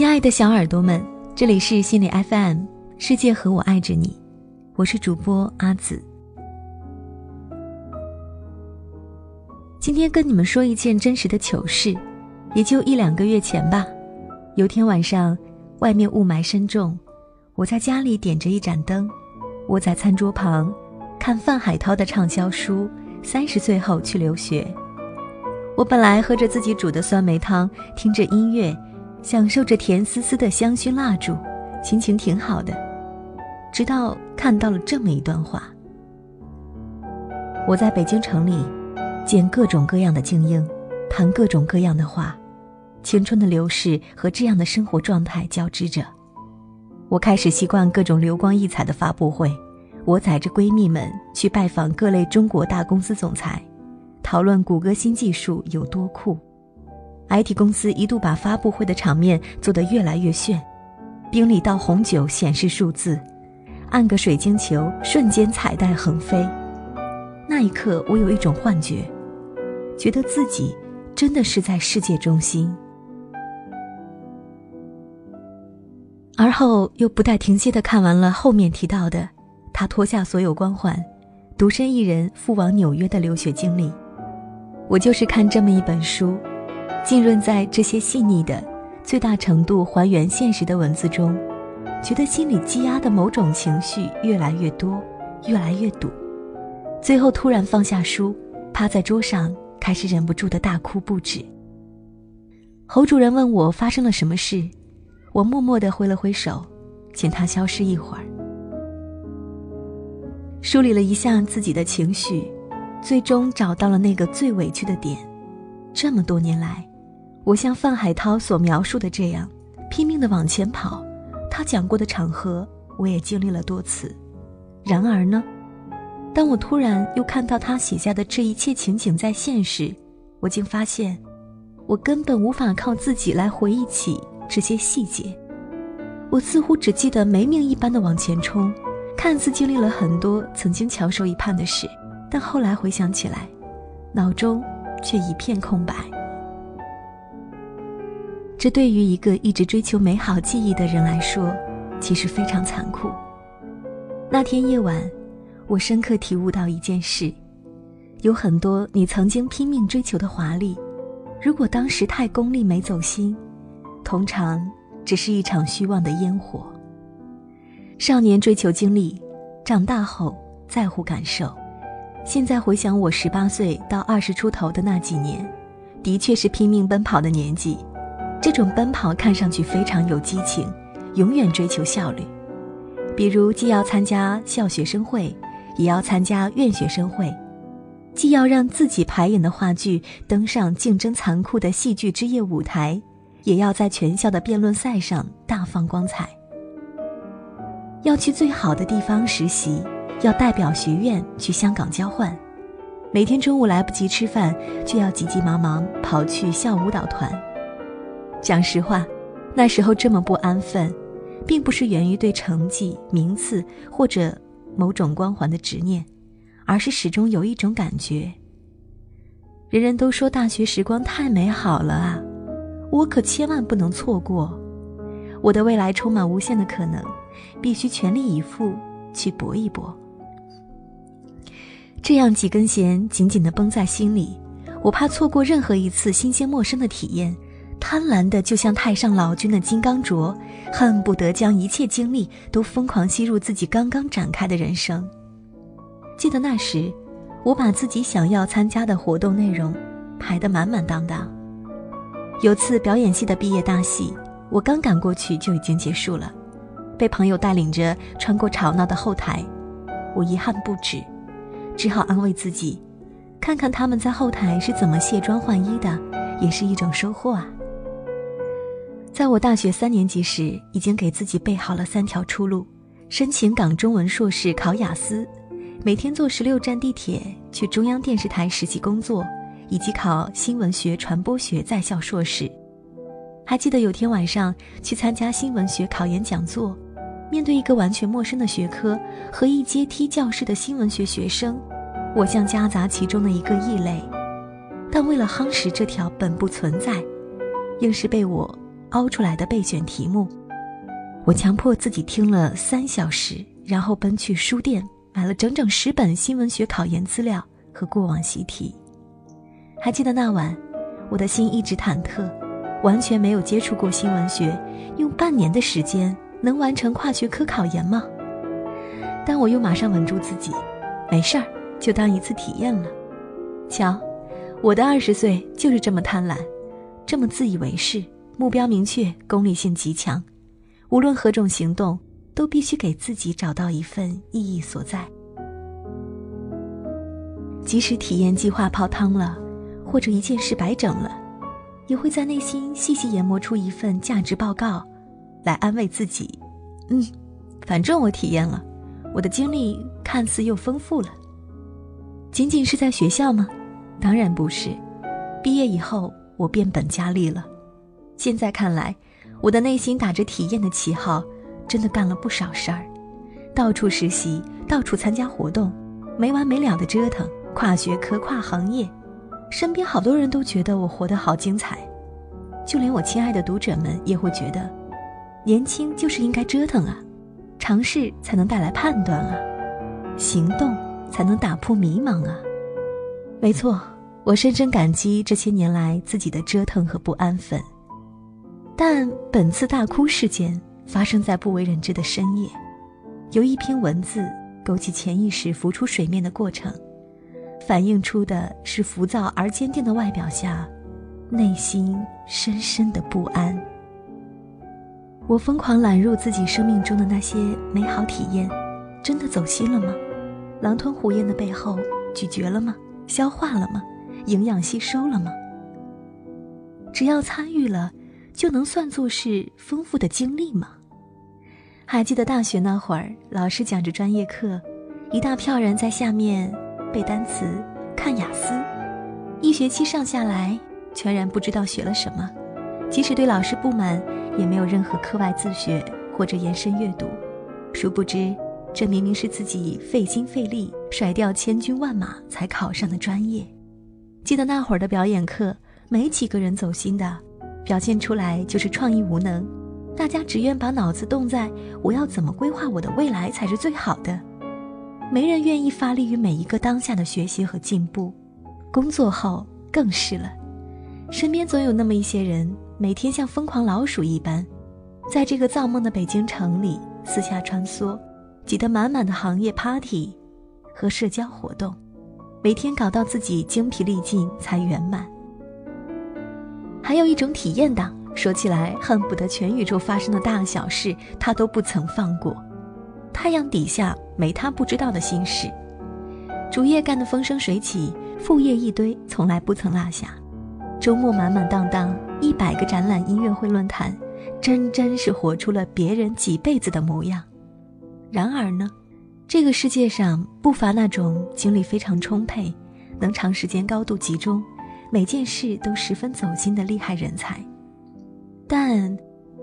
亲爱的小耳朵们，这里是心理 FM，世界和我爱着你，我是主播阿紫。今天跟你们说一件真实的糗事，也就一两个月前吧。有天晚上，外面雾霾深重，我在家里点着一盏灯，窝在餐桌旁，看范海涛的畅销书《三十岁后去留学》。我本来喝着自己煮的酸梅汤，听着音乐。享受着甜丝丝的香薰蜡烛，心情挺好的。直到看到了这么一段话：我在北京城里见各种各样的精英，谈各种各样的话，青春的流逝和这样的生活状态交织着。我开始习惯各种流光溢彩的发布会，我载着闺蜜们去拜访各类中国大公司总裁，讨论谷歌新技术有多酷。IT 公司一度把发布会的场面做得越来越炫，冰里倒红酒显示数字，按个水晶球瞬间彩带横飞。那一刻，我有一种幻觉，觉得自己真的是在世界中心。而后又不带停歇地看完了后面提到的，他脱下所有光环，独身一人赴往纽约的留学经历。我就是看这么一本书。浸润在这些细腻的、最大程度还原现实的文字中，觉得心里积压的某种情绪越来越多，越来越堵，最后突然放下书，趴在桌上，开始忍不住的大哭不止。侯主任问我发生了什么事，我默默的挥了挥手，请他消失一会儿。梳理了一下自己的情绪，最终找到了那个最委屈的点。这么多年来。我像范海涛所描述的这样，拼命地往前跑。他讲过的场合，我也经历了多次。然而呢，当我突然又看到他写下的这一切情景在现时，我竟发现，我根本无法靠自己来回忆起这些细节。我似乎只记得没命一般的往前冲，看似经历了很多曾经翘首以盼的事，但后来回想起来，脑中却一片空白。这对于一个一直追求美好记忆的人来说，其实非常残酷。那天夜晚，我深刻体悟到一件事：有很多你曾经拼命追求的华丽，如果当时太功利没走心，通常只是一场虚妄的烟火。少年追求经历，长大后在乎感受。现在回想我十八岁到二十出头的那几年，的确是拼命奔跑的年纪。这种奔跑看上去非常有激情，永远追求效率。比如，既要参加校学生会，也要参加院学生会；既要让自己排演的话剧登上竞争残酷的戏剧之夜舞台，也要在全校的辩论赛上大放光彩。要去最好的地方实习，要代表学院去香港交换，每天中午来不及吃饭，就要急急忙忙跑去校舞蹈团。讲实话，那时候这么不安分，并不是源于对成绩、名次或者某种光环的执念，而是始终有一种感觉。人人都说大学时光太美好了啊，我可千万不能错过。我的未来充满无限的可能，必须全力以赴去搏一搏。这样几根弦紧紧地绷在心里，我怕错过任何一次新鲜陌生的体验。贪婪的就像太上老君的金刚镯，恨不得将一切精力都疯狂吸入自己刚刚展开的人生。记得那时，我把自己想要参加的活动内容排得满满当当。有次表演系的毕业大戏，我刚赶过去就已经结束了，被朋友带领着穿过吵闹的后台，我遗憾不止，只好安慰自己，看看他们在后台是怎么卸妆换衣的，也是一种收获啊。在我大学三年级时，已经给自己备好了三条出路：申请港中文硕士，考雅思，每天坐十六站地铁去中央电视台实习工作，以及考新闻学传播学在校硕士。还记得有天晚上去参加新闻学考研讲座，面对一个完全陌生的学科和一阶梯教室的新闻学学生，我像夹杂其中的一个异类，但为了夯实这条本不存在，硬是被我。凹出来的备选题目。我强迫自己听了三小时，然后奔去书店买了整整十本新闻学考研资料和过往习题。还记得那晚，我的心一直忐忑，完全没有接触过新闻学，用半年的时间能完成跨学科考研吗？但我又马上稳住自己，没事儿，就当一次体验了。瞧，我的二十岁就是这么贪婪，这么自以为是，目标明确，功利性极强。无论何种行动，都必须给自己找到一份意义所在。即使体验计划泡汤了，或者一件事白整了，也会在内心细细研磨出一份价值报告，来安慰自己：嗯，反正我体验了，我的经历看似又丰富了。仅仅是在学校吗？当然不是。毕业以后，我变本加厉了。现在看来。我的内心打着体验的旗号，真的干了不少事儿，到处实习，到处参加活动，没完没了的折腾，跨学科、跨行业，身边好多人都觉得我活得好精彩，就连我亲爱的读者们也会觉得，年轻就是应该折腾啊，尝试才能带来判断啊，行动才能打破迷茫啊。没错，我深深感激这些年来自己的折腾和不安分。但本次大哭事件发生在不为人知的深夜，由一篇文字勾起潜意识浮出水面的过程，反映出的是浮躁而坚定的外表下，内心深深的不安。我疯狂揽入自己生命中的那些美好体验，真的走心了吗？狼吞虎咽的背后，咀嚼了吗？消化了吗？营养吸收了吗？只要参与了。就能算作是丰富的经历吗？还记得大学那会儿，老师讲着专业课，一大票人在下面背单词、看雅思，一学期上下来，全然不知道学了什么。即使对老师不满，也没有任何课外自学或者延伸阅读。殊不知，这明明是自己费心费力、甩掉千军万马才考上的专业。记得那会儿的表演课，没几个人走心的。表现出来就是创意无能，大家只愿把脑子动在我要怎么规划我的未来才是最好的，没人愿意发力于每一个当下的学习和进步。工作后更是了，身边总有那么一些人，每天像疯狂老鼠一般，在这个造梦的北京城里四下穿梭，挤得满满的行业 party 和社交活动，每天搞到自己精疲力尽才圆满。还有一种体验党，说起来恨不得全宇宙发生的大小事，他都不曾放过。太阳底下没他不知道的心事，主业干得风生水起，副业一堆，从来不曾落下。周末满满当当，一百个展览、音乐会、论坛，真真是活出了别人几辈子的模样。然而呢，这个世界上不乏那种精力非常充沛，能长时间高度集中。每件事都十分走心的厉害人才，但，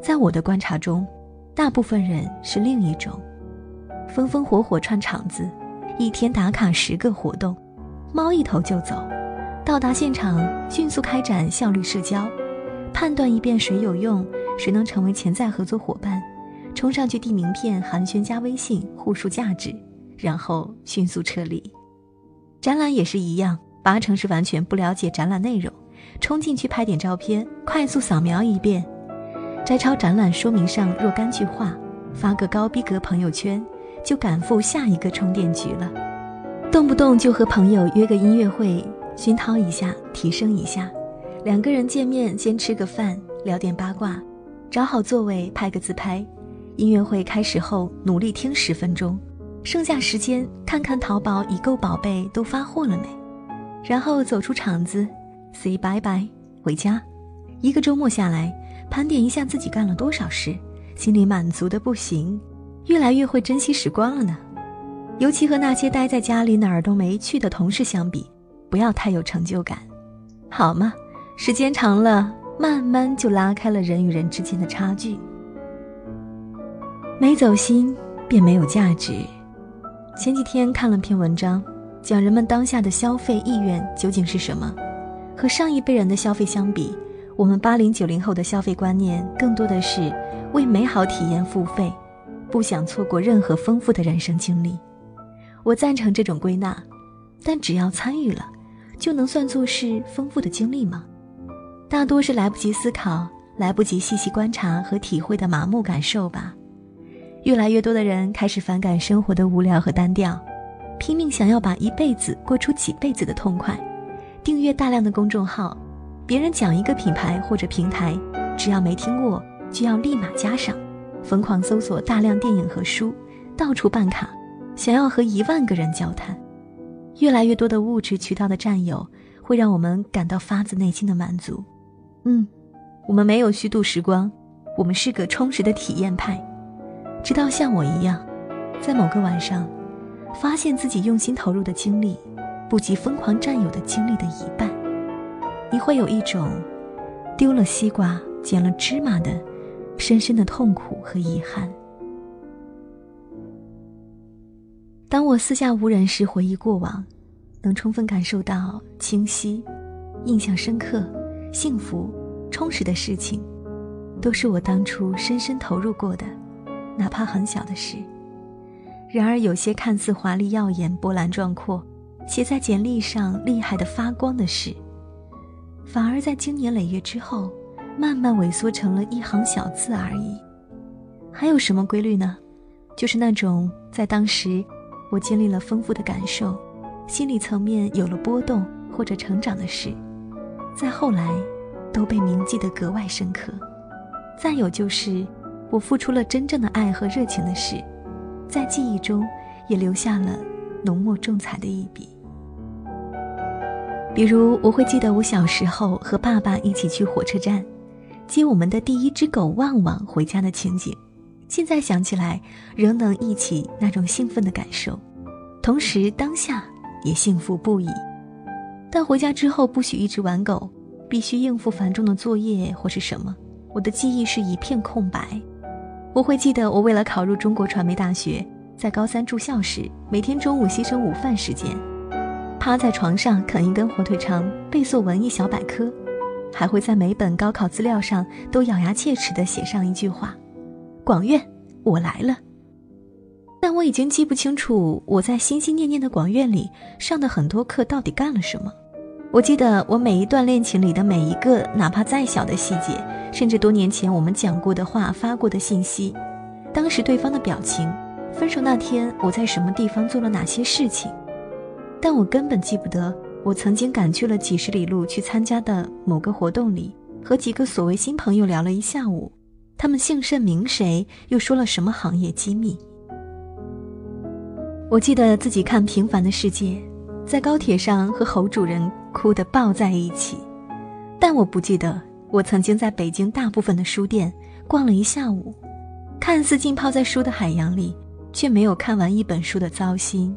在我的观察中，大部分人是另一种，风风火火串场子，一天打卡十个活动，猫一头就走，到达现场迅速开展效率社交，判断一遍谁有用，谁能成为潜在合作伙伴，冲上去递名片寒暄加微信互述价值，然后迅速撤离。展览也是一样。八成是完全不了解展览内容，冲进去拍点照片，快速扫描一遍，摘抄展览说明上若干句话，发个高逼格朋友圈，就赶赴下一个充电局了。动不动就和朋友约个音乐会，熏陶一下，提升一下。两个人见面先吃个饭，聊点八卦，找好座位拍个自拍。音乐会开始后，努力听十分钟，剩下时间看看淘宝已购宝贝都发货了没。然后走出场子，say 拜拜，回家。一个周末下来，盘点一下自己干了多少事，心里满足的不行，越来越会珍惜时光了呢。尤其和那些待在家里哪儿都没去的同事相比，不要太有成就感，好吗？时间长了，慢慢就拉开了人与人之间的差距。没走心，便没有价值。前几天看了篇文章。讲人们当下的消费意愿究竟是什么？和上一辈人的消费相比，我们八零九零后的消费观念更多的是为美好体验付费，不想错过任何丰富的人生经历。我赞成这种归纳，但只要参与了，就能算作是丰富的经历吗？大多是来不及思考、来不及细细观察和体会的麻木感受吧。越来越多的人开始反感生活的无聊和单调，拼命想要把一辈子过出几辈子的痛快，订阅大量的公众号。别人讲一个品牌或者平台，只要没听过，就要立马加上，疯狂搜索大量电影和书，到处办卡，想要和一万个人交谈。越来越多的物质渠道的占有，会让我们感到发自内心的满足。嗯，我们没有虚度时光，我们是个充实的体验派。直到像我一样，在某个晚上，发现自己用心投入的精力，不及疯狂占有的精力的一半。你会有一种丢了西瓜捡了芝麻的深深的痛苦和遗憾。当我四下无人时回忆过往，能充分感受到清晰、印象深刻、幸福、充实的事情，都是我当初深深投入过的，哪怕很小的事。然而，有些看似华丽耀眼、波澜壮阔，写在简历上厉害的发光的事。反而在经年累月之后，慢慢萎缩成了一行小字而已。还有什么规律呢？就是那种在当时我经历了丰富的感受，心理层面有了波动或者成长的事，在后来都被铭记得格外深刻。再有就是我付出了真正的爱和热情的事，在记忆中也留下了浓墨重彩的一笔。比如，我会记得我小时候和爸爸一起去火车站，接我们的第一只狗旺旺回家的情景，现在想起来仍能忆起那种兴奋的感受，同时当下也幸福不已。但回家之后不许一直玩狗，必须应付繁重的作业或是什么，我的记忆是一片空白。我会记得我为了考入中国传媒大学，在高三住校时，每天中午牺牲午饭时间。趴在床上啃一根火腿肠，背诵文艺小百科，还会在每本高考资料上都咬牙切齿地写上一句话：“广院，我来了。”但我已经记不清楚我在心心念念的广院里上的很多课到底干了什么。我记得我每一段恋情里的每一个，哪怕再小的细节，甚至多年前我们讲过的话、发过的信息，当时对方的表情，分手那天我在什么地方做了哪些事情。但我根本记不得，我曾经赶去了几十里路去参加的某个活动里，和几个所谓新朋友聊了一下午，他们姓甚名谁，又说了什么行业机密。我记得自己看《平凡的世界》，在高铁上和侯主任哭得抱在一起，但我不记得我曾经在北京大部分的书店逛了一下午，看似浸泡在书的海洋里，却没有看完一本书的糟心。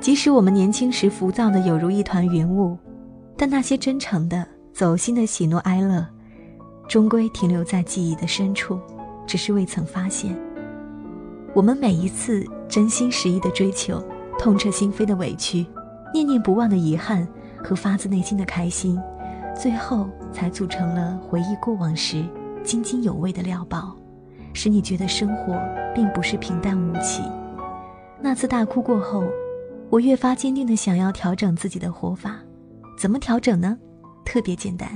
即使我们年轻时浮躁的有如一团云雾，但那些真诚的、走心的喜怒哀乐，终归停留在记忆的深处，只是未曾发现。我们每一次真心实意的追求，痛彻心扉的委屈，念念不忘的遗憾和发自内心的开心，最后才组成了回忆过往时津津有味的料包，使你觉得生活并不是平淡无奇。那次大哭过后。我越发坚定的想要调整自己的活法，怎么调整呢？特别简单，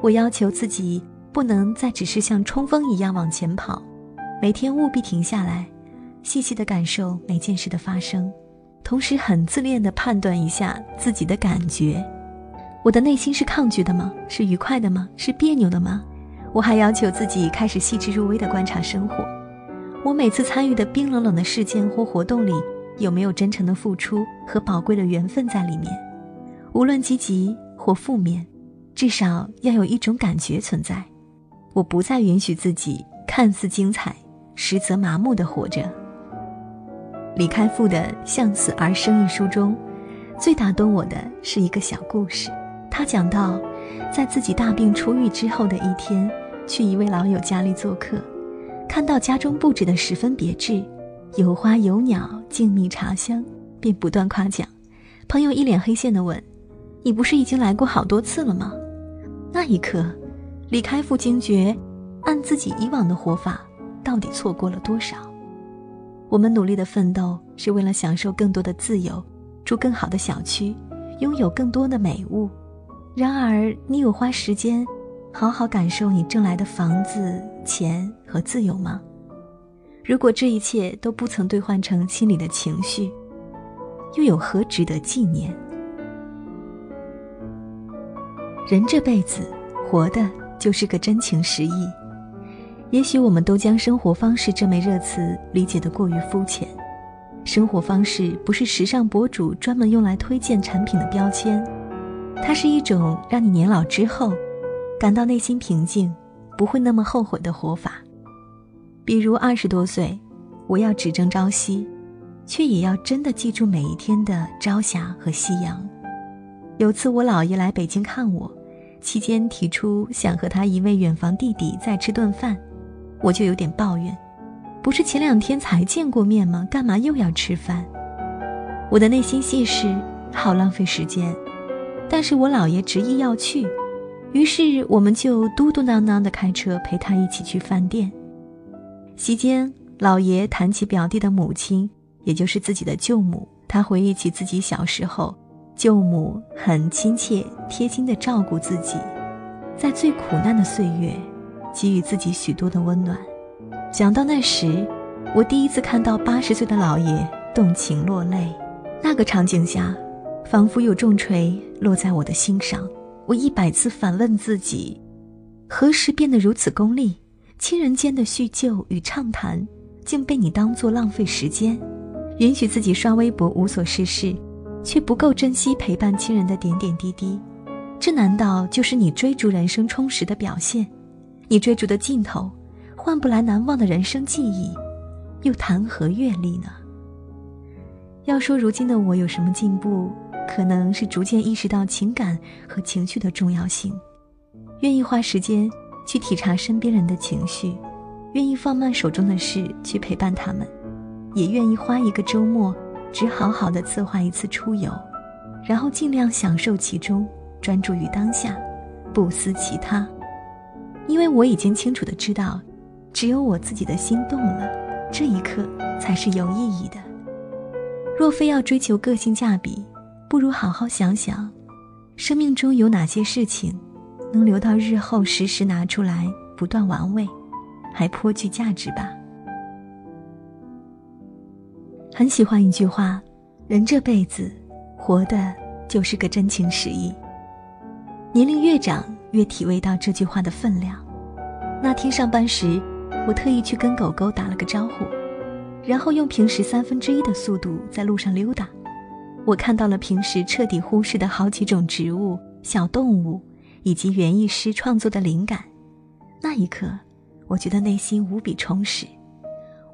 我要求自己不能再只是像冲锋一样往前跑，每天务必停下来，细细的感受每件事的发生，同时很自恋的判断一下自己的感觉，我的内心是抗拒的吗？是愉快的吗？是别扭的吗？我还要求自己开始细致入微的观察生活，我每次参与的冰冷冷的事件或活动里。有没有真诚的付出和宝贵的缘分在里面？无论积极或负面，至少要有一种感觉存在。我不再允许自己看似精彩，实则麻木的活着。李开复的《向死而生》一书中，最打动我的是一个小故事。他讲到，在自己大病初愈之后的一天，去一位老友家里做客，看到家中布置的十分别致。有花有鸟，静谧茶香，便不断夸奖。朋友一脸黑线的问：“你不是已经来过好多次了吗？”那一刻，李开复惊觉，按自己以往的活法，到底错过了多少？我们努力的奋斗，是为了享受更多的自由，住更好的小区，拥有更多的美物。然而，你有花时间，好好感受你挣来的房子、钱和自由吗？如果这一切都不曾兑换成心里的情绪，又有何值得纪念？人这辈子活的就是个真情实意。也许我们都将生活方式这枚热词理解得过于肤浅。生活方式不是时尚博主专门用来推荐产品的标签，它是一种让你年老之后感到内心平静、不会那么后悔的活法。比如二十多岁，我要只争朝夕，却也要真的记住每一天的朝霞和夕阳。有次我姥爷来北京看我。期间提出想和他一位远房弟弟再吃顿饭，我就有点抱怨：“不是前两天才见过面吗？干嘛又要吃饭？”我的内心戏是好浪费时间，但是我姥爷执意要去，于是我们就嘟嘟囔囔的开车陪他一起去饭店。席间，姥爷谈起表弟的母亲，也就是自己的舅母，他回忆起自己小时候。舅母很亲切贴心地照顾自己，在最苦难的岁月，给予自己许多的温暖。想到那时，我第一次看到八十岁的老爷动情落泪，那个场景下，仿佛有重锤落在我的心上。我一百次反问自己：何时变得如此功利？亲人间的叙旧与畅谈，竟被你当作浪费时间，允许自己刷微博无所事事。却不够珍惜陪伴亲人的点点滴滴，这难道就是你追逐人生充实的表现？你追逐的尽头，换不来难忘的人生记忆，又谈何阅历呢？要说如今的我有什么进步，可能是逐渐意识到情感和情绪的重要性，愿意花时间去体察身边人的情绪，愿意放慢手中的事去陪伴他们，也愿意花一个周末。只好好的策划一次出游，然后尽量享受其中，专注于当下，不思其他。因为我已经清楚的知道，只有我自己的心动了，这一刻才是有意义的。若非要追求个性价比，不如好好想想，生命中有哪些事情，能留到日后时时拿出来不断玩味，还颇具价值吧。很喜欢一句话：“人这辈子，活的就是个真情实意。”年龄越长，越体味到这句话的分量。那天上班时，我特意去跟狗狗打了个招呼，然后用平时三分之一的速度在路上溜达。我看到了平时彻底忽视的好几种植物、小动物，以及园艺师创作的灵感。那一刻，我觉得内心无比充实。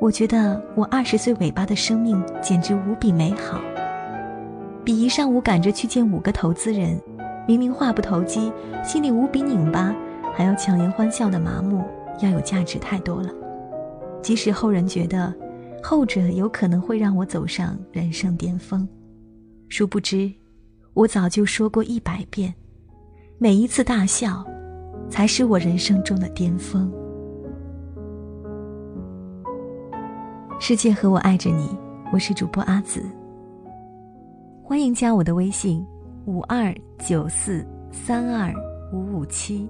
我觉得我二十岁尾巴的生命简直无比美好，比一上午赶着去见五个投资人，明明话不投机，心里无比拧巴，还要强颜欢笑的麻木要有价值太多了。即使后人觉得后者有可能会让我走上人生巅峰，殊不知，我早就说过一百遍，每一次大笑，才是我人生中的巅峰。世界和我爱着你，我是主播阿紫。欢迎加我的微信：五二九四三二五五七。